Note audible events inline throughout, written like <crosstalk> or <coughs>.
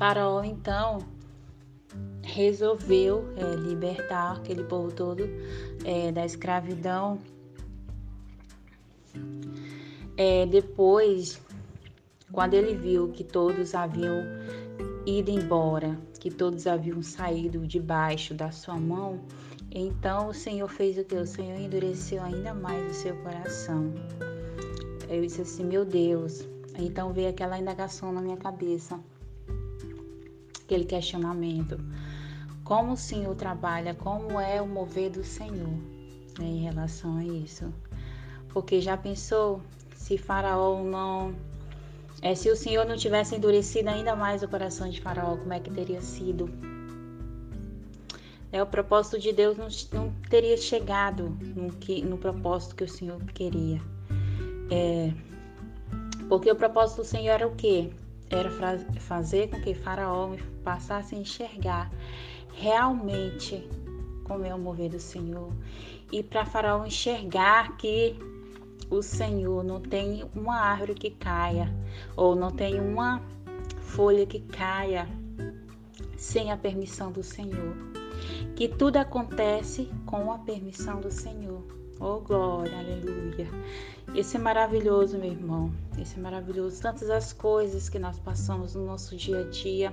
Faraó então resolveu é, libertar aquele povo todo é, da escravidão. É, depois, quando ele viu que todos haviam ido embora, que todos haviam saído debaixo da sua mão, então o Senhor fez o que? O Senhor endureceu ainda mais o seu coração. Eu disse assim, meu Deus. Então veio aquela indagação na minha cabeça, aquele questionamento. Como o Senhor trabalha, como é o mover do Senhor né, em relação a isso? Porque já pensou se Faraó não. É, se o Senhor não tivesse endurecido ainda mais o coração de Faraó, como é que teria sido? É, o propósito de Deus não, não teria chegado no, que, no propósito que o Senhor queria. É, porque o propósito do Senhor era o quê? Era fazer com que Faraó passasse a enxergar realmente como é o mover do Senhor. E para Faraó enxergar que o Senhor não tem uma árvore que caia, ou não tem uma folha que caia sem a permissão do Senhor que tudo acontece com a permissão do Senhor. Oh, glória, aleluia. Esse é maravilhoso, meu irmão. Esse é maravilhoso. Tantas as coisas que nós passamos no nosso dia a dia,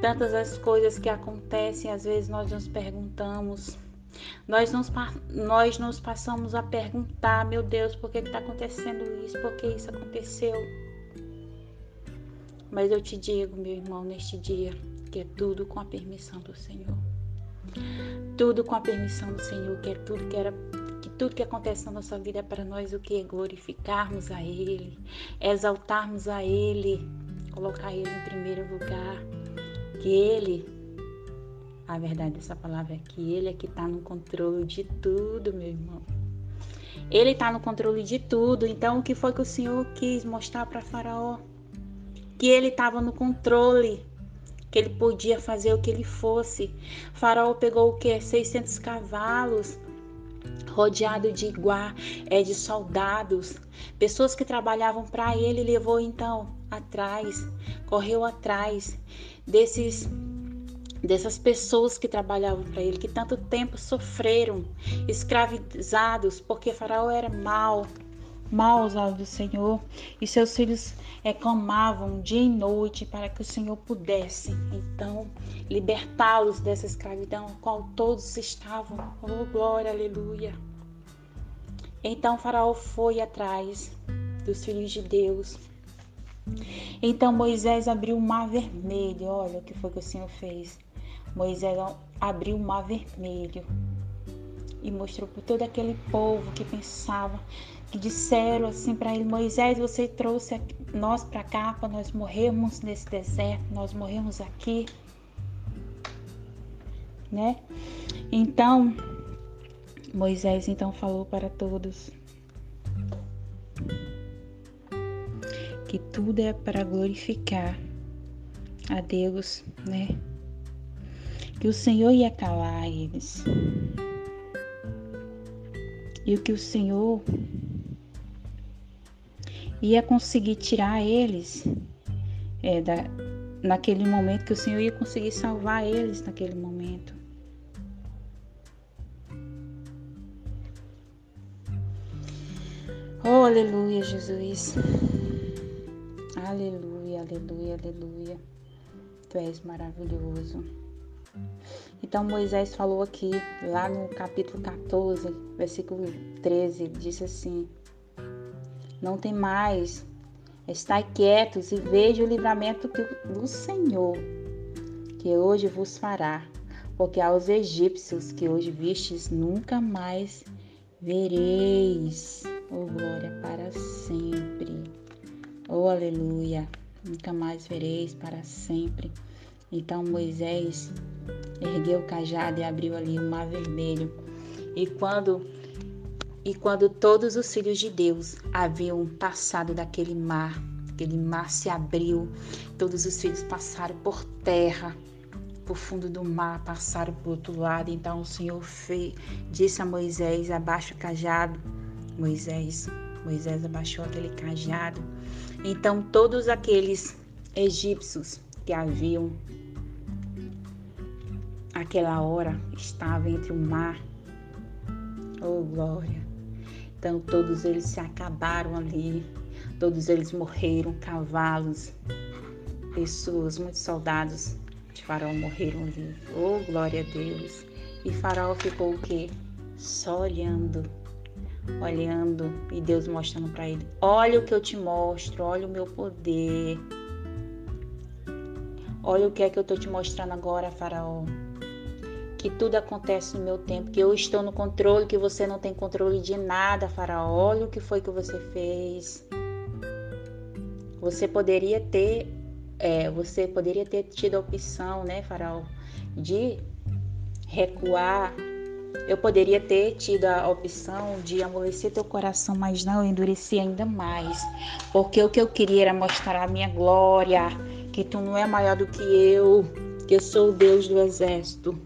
tantas as coisas que acontecem, às vezes nós nos perguntamos. Nós nos, nós nos passamos a perguntar, meu Deus, por que está acontecendo isso? Por que isso aconteceu? Mas eu te digo, meu irmão, neste dia, que é tudo com a permissão do Senhor. Tudo com a permissão do Senhor, que é tudo que era tudo que acontece na nossa vida é para nós o que glorificarmos a ele, exaltarmos a ele, colocar ele em primeiro lugar, que ele a verdade dessa palavra é que ele é que está no controle de tudo, meu irmão. Ele está no controle de tudo. Então, o que foi que o Senhor quis mostrar para Faraó? Que ele estava no controle que ele podia fazer o que ele fosse. Faraó pegou o que? 600 cavalos, rodeado de iguá, é, de soldados, pessoas que trabalhavam para ele, levou então atrás, correu atrás desses dessas pessoas que trabalhavam para ele, que tanto tempo sofreram, escravizados, porque Faraó era mau, mal aos do Senhor, e seus filhos é, clamavam dia e noite para que o Senhor pudesse, então, libertá-los dessa escravidão, a qual todos estavam. Oh, glória, aleluia. Então, Faraó foi atrás dos filhos de Deus. Então, Moisés abriu o mar vermelho. Olha o que foi que o Senhor fez. Moisés abriu o mar vermelho e mostrou para todo aquele povo que pensava que disseram assim para ele: Moisés, você trouxe nós para cá para nós morrermos nesse deserto, nós morremos aqui, né? Então, Moisés então falou para todos que tudo é para glorificar a Deus, né? Que o Senhor ia calar eles. E o que o Senhor ia conseguir tirar eles é, da, naquele momento, que o Senhor ia conseguir salvar eles naquele momento. Oh, aleluia, Jesus. Aleluia, aleluia, aleluia. Tu és maravilhoso. Então Moisés falou aqui, lá no capítulo 14, versículo 13, disse assim: não tem mais. Estai quietos e veja o livramento do Senhor, que hoje vos fará, porque aos egípcios que hoje vistes, nunca mais vereis. Oh, glória para sempre. Oh, aleluia. Nunca mais vereis para sempre. Então Moisés ergueu o cajado e abriu ali o mar vermelho. E quando e quando todos os filhos de Deus haviam passado daquele mar, aquele mar se abriu, todos os filhos passaram por terra, por fundo do mar, passaram para o outro lado. Então o Senhor fez, disse a Moisés: abaixa o cajado. Moisés, Moisés abaixou aquele cajado. Então todos aqueles egípcios que haviam aquela hora estava entre o mar. Oh glória! Então todos eles se acabaram ali, todos eles morreram, cavalos, pessoas, muitos soldados de Faraó morreram ali. Oh glória a Deus! E Faraó ficou o quê? Só olhando olhando e Deus mostrando para ele: Olha o que eu te mostro, olha o meu poder. Olha o que é que eu estou te mostrando agora, Faraó. Que tudo acontece no meu tempo, que eu estou no controle, que você não tem controle de nada, Faraó. Olha o que foi que você fez. Você poderia ter, é, você poderia ter tido a opção, né, Faraó, de recuar eu poderia ter tido a opção de amolecer teu coração, mas não, eu endureci ainda mais. Porque o que eu queria era mostrar a minha glória, que tu não é maior do que eu, que eu sou o Deus do exército,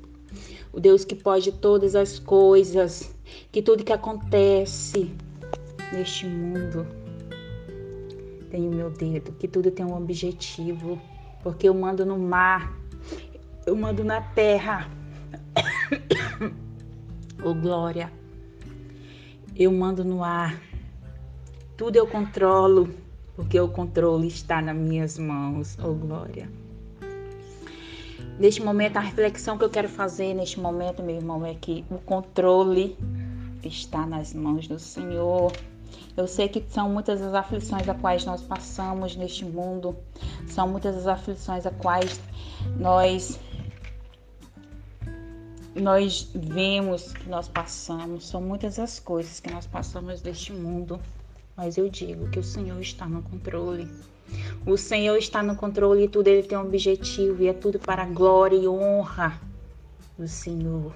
o Deus que pode todas as coisas, que tudo que acontece neste mundo tem o meu dedo, que tudo tem um objetivo, porque eu mando no mar, eu mando na terra. <coughs> oh glória. Eu mando no ar, tudo eu controlo, porque o controle está nas minhas mãos, oh glória. Neste momento, a reflexão que eu quero fazer neste momento, meu irmão, é que o controle está nas mãos do Senhor. Eu sei que são muitas as aflições a quais nós passamos neste mundo, são muitas as aflições a quais nós nós vemos que nós passamos, são muitas as coisas que nós passamos deste mundo, mas eu digo que o Senhor está no controle. O Senhor está no controle e tudo ele tem um objetivo e é tudo para a glória e honra do Senhor.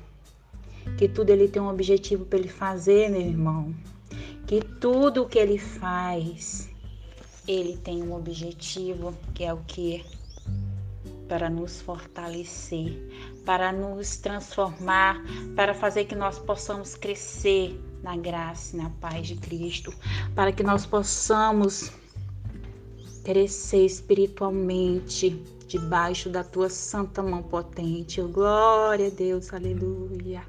Que tudo ele tem um objetivo para ele fazer, meu irmão. Que tudo o que ele faz, ele tem um objetivo, que é o que para nos fortalecer, para nos transformar, para fazer que nós possamos crescer na graça e na paz de Cristo, para que nós possamos crescer espiritualmente debaixo da tua santa mão potente. Oh, glória a Deus, aleluia.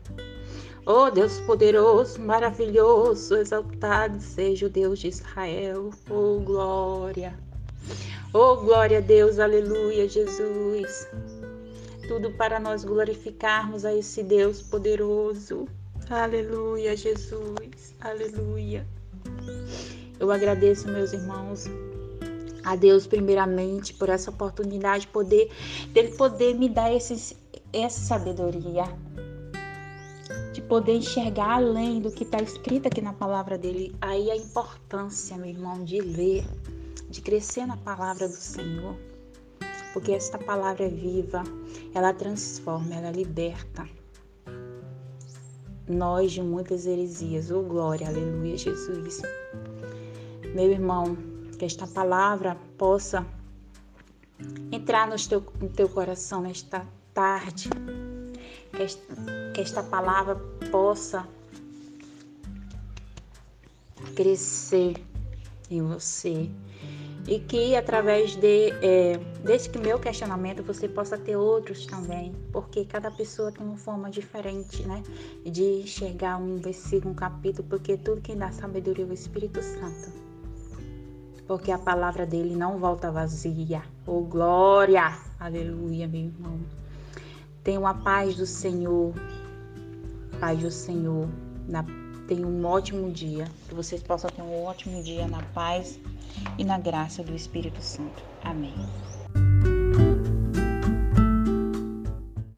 Oh Deus poderoso, maravilhoso, exaltado seja o Deus de Israel. Oh glória. Oh, glória a Deus, aleluia, Jesus. Tudo para nós glorificarmos a esse Deus poderoso. Aleluia, Jesus, aleluia. Eu agradeço, meus irmãos, a Deus primeiramente por essa oportunidade, poder, dele poder me dar esse, essa sabedoria, de poder enxergar além do que está escrito aqui na palavra dele. Aí a importância, meu irmão, de ler de crescer na palavra do Senhor, porque esta palavra é viva, ela transforma, ela liberta nós de muitas heresias. Oh, glória, aleluia, Jesus. Meu irmão, que esta palavra possa entrar no teu, no teu coração nesta tarde, que esta, que esta palavra possa crescer em você e que através de, é, desse meu questionamento você possa ter outros também, porque cada pessoa tem uma forma diferente, né, de enxergar um versículo, um capítulo, porque tudo que dá sabedoria é o Espírito Santo, porque a palavra dele não volta vazia. Oh glória, aleluia, meu irmão. Tenha a paz do Senhor, paz do Senhor. Na, tenha um ótimo dia, que vocês possam ter um ótimo dia na paz e na graça do Espírito Santo. Amém.